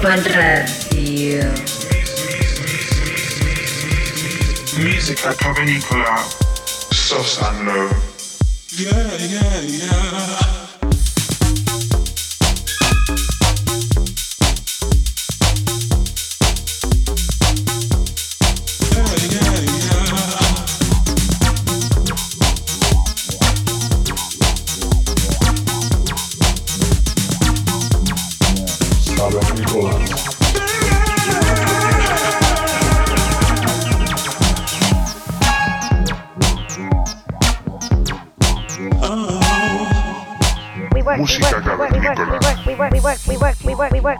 Ibiza Global Radio. Music at Cavernicola, soft and low. Yeah, yeah, yeah.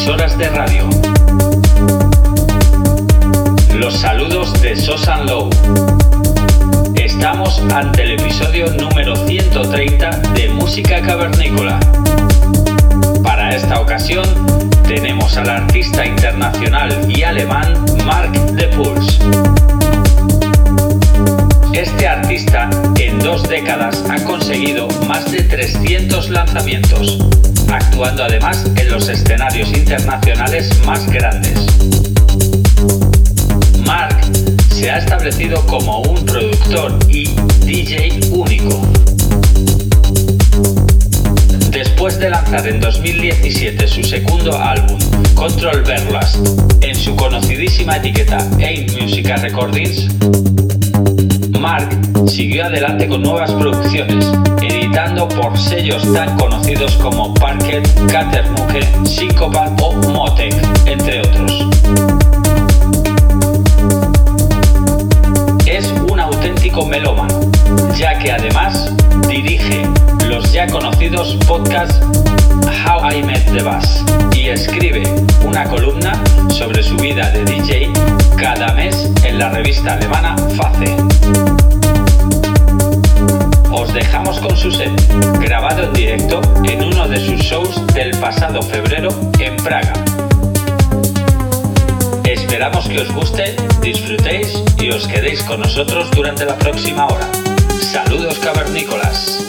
Emisoras de radio. Los saludos de Sosan Low. Estamos ante el episodio número 130 de Música Cavernícola. Para esta ocasión tenemos al artista internacional y alemán Mark de Puls. Este artista en dos décadas ha conseguido más de 300 lanzamientos actuando además en los escenarios internacionales más grandes. Mark se ha establecido como un productor y DJ único. Después de lanzar en 2017 su segundo álbum, Control Verlast, en su conocidísima etiqueta Aim Musica Recordings, Mark siguió adelante con nuevas producciones, editando por sellos tan conocidos como Parker, Catermuke, Syncopat o Motec, entre otros. Es un auténtico melómano, ya que además dirige los ya conocidos podcasts How I Met the Bass y escribe una columna sobre su vida de DJ cada mes en la revista alemana Face. Os dejamos con su set, grabado en directo en uno de sus shows del pasado febrero en Praga. Esperamos que os guste, disfrutéis y os quedéis con nosotros durante la próxima hora. Saludos cavernícolas.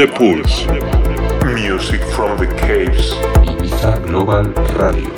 The Pulse. Music from the Caves. Ibiza Global Radio,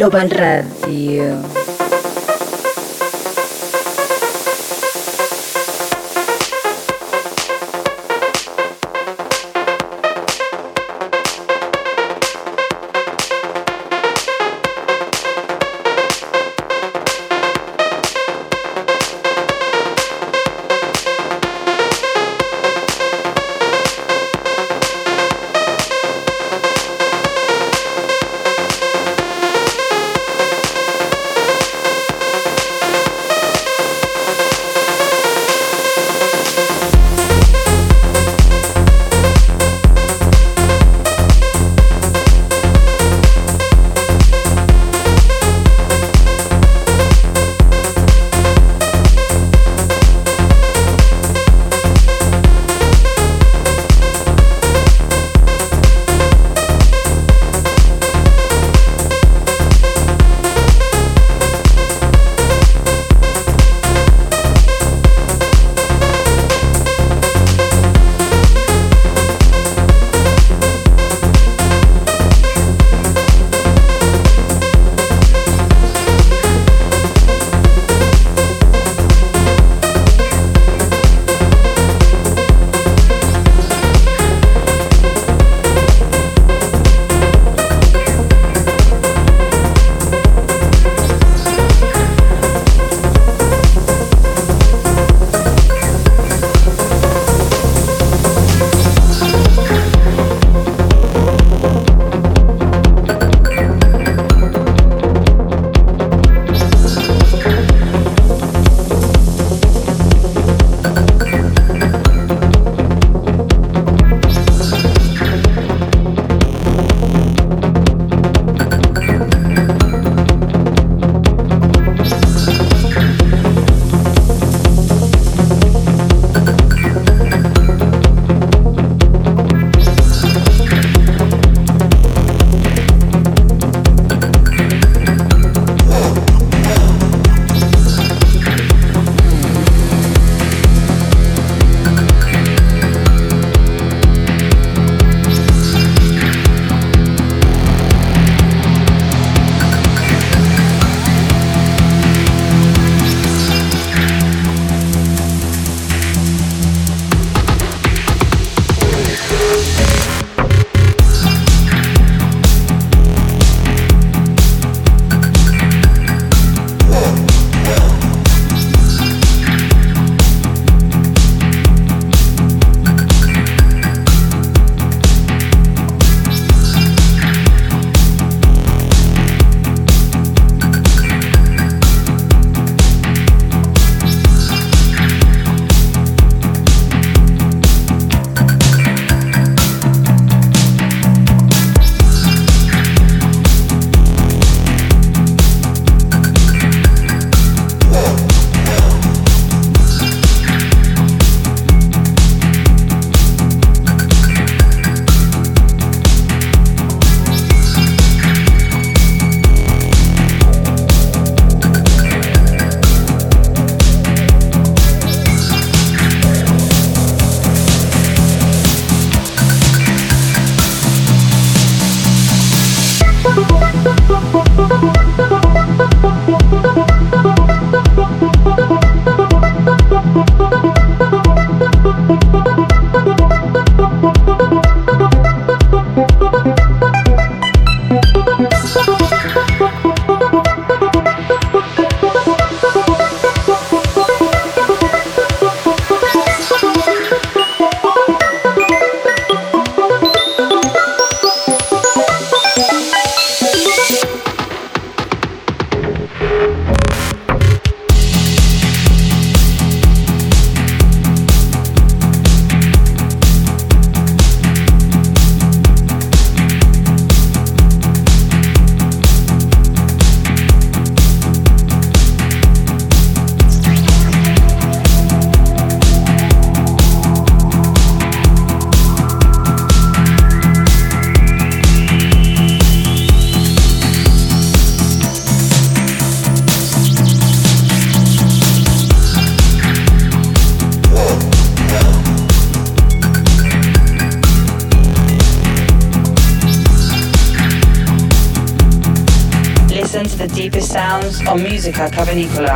Global Radio. Cavernícola.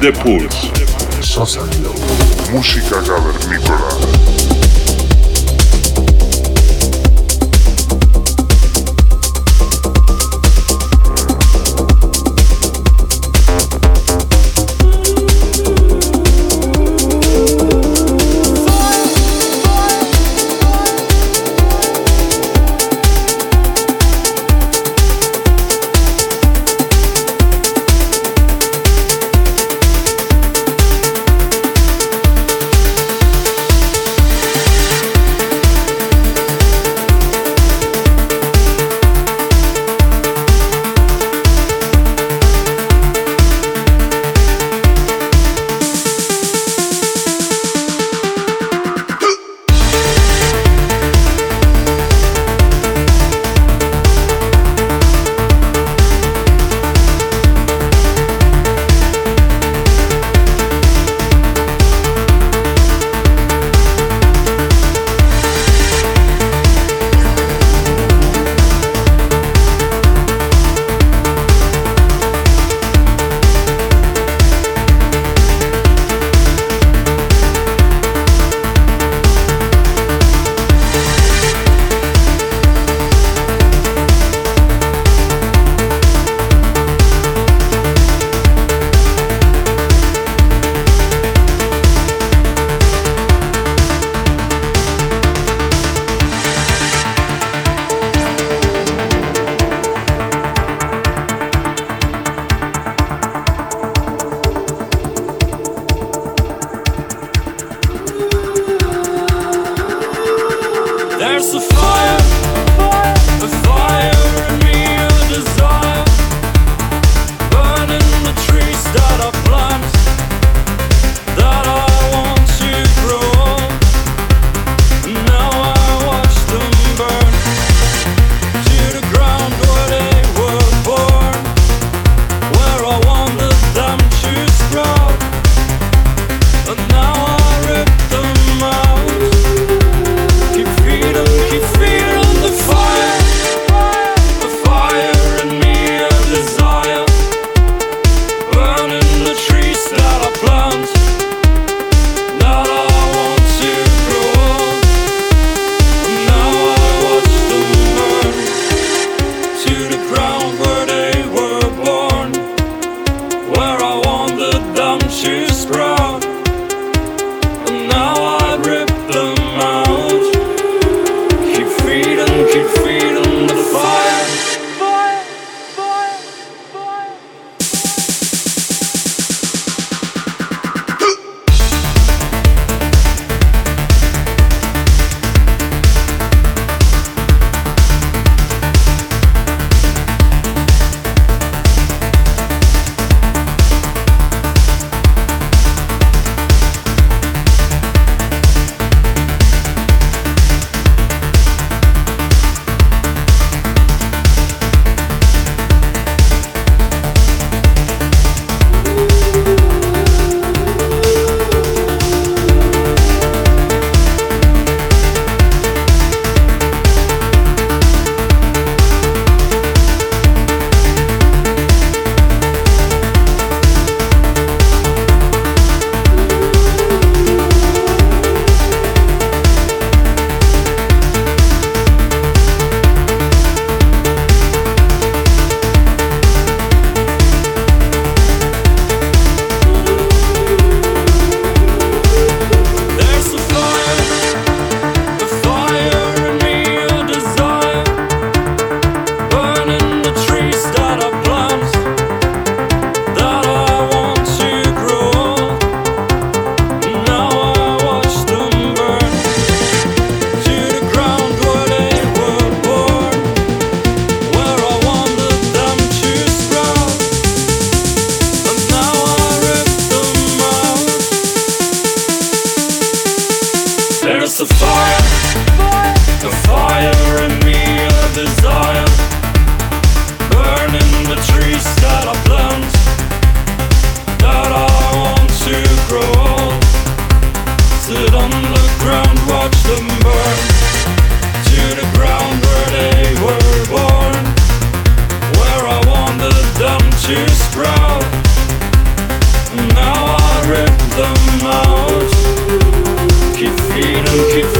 The Pulse. Sosa música cavernícola. Now I rip them out. Keep feeding, keep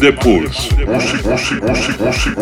The Pulse. Música, música, música, música,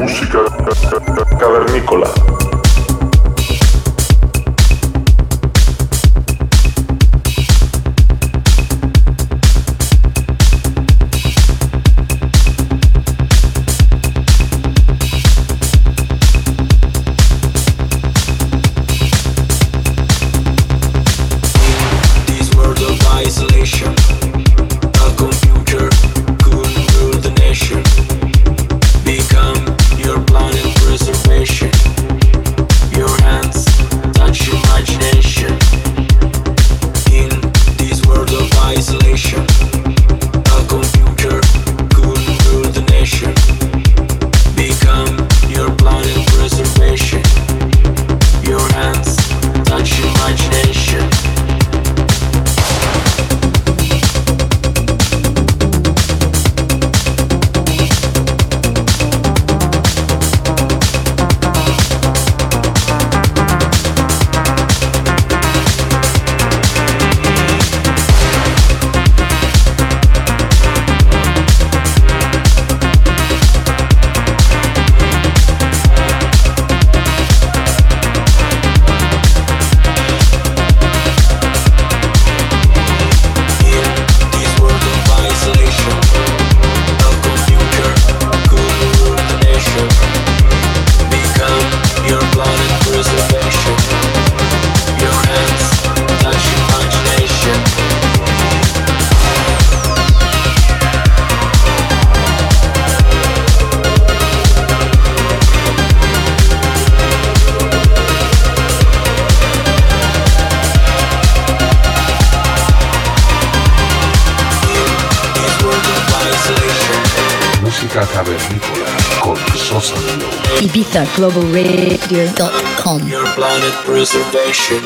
IbizaGlobalRadio.com Your planet preservation.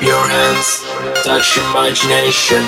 Your hands touch imagination.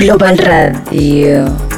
Global Radio.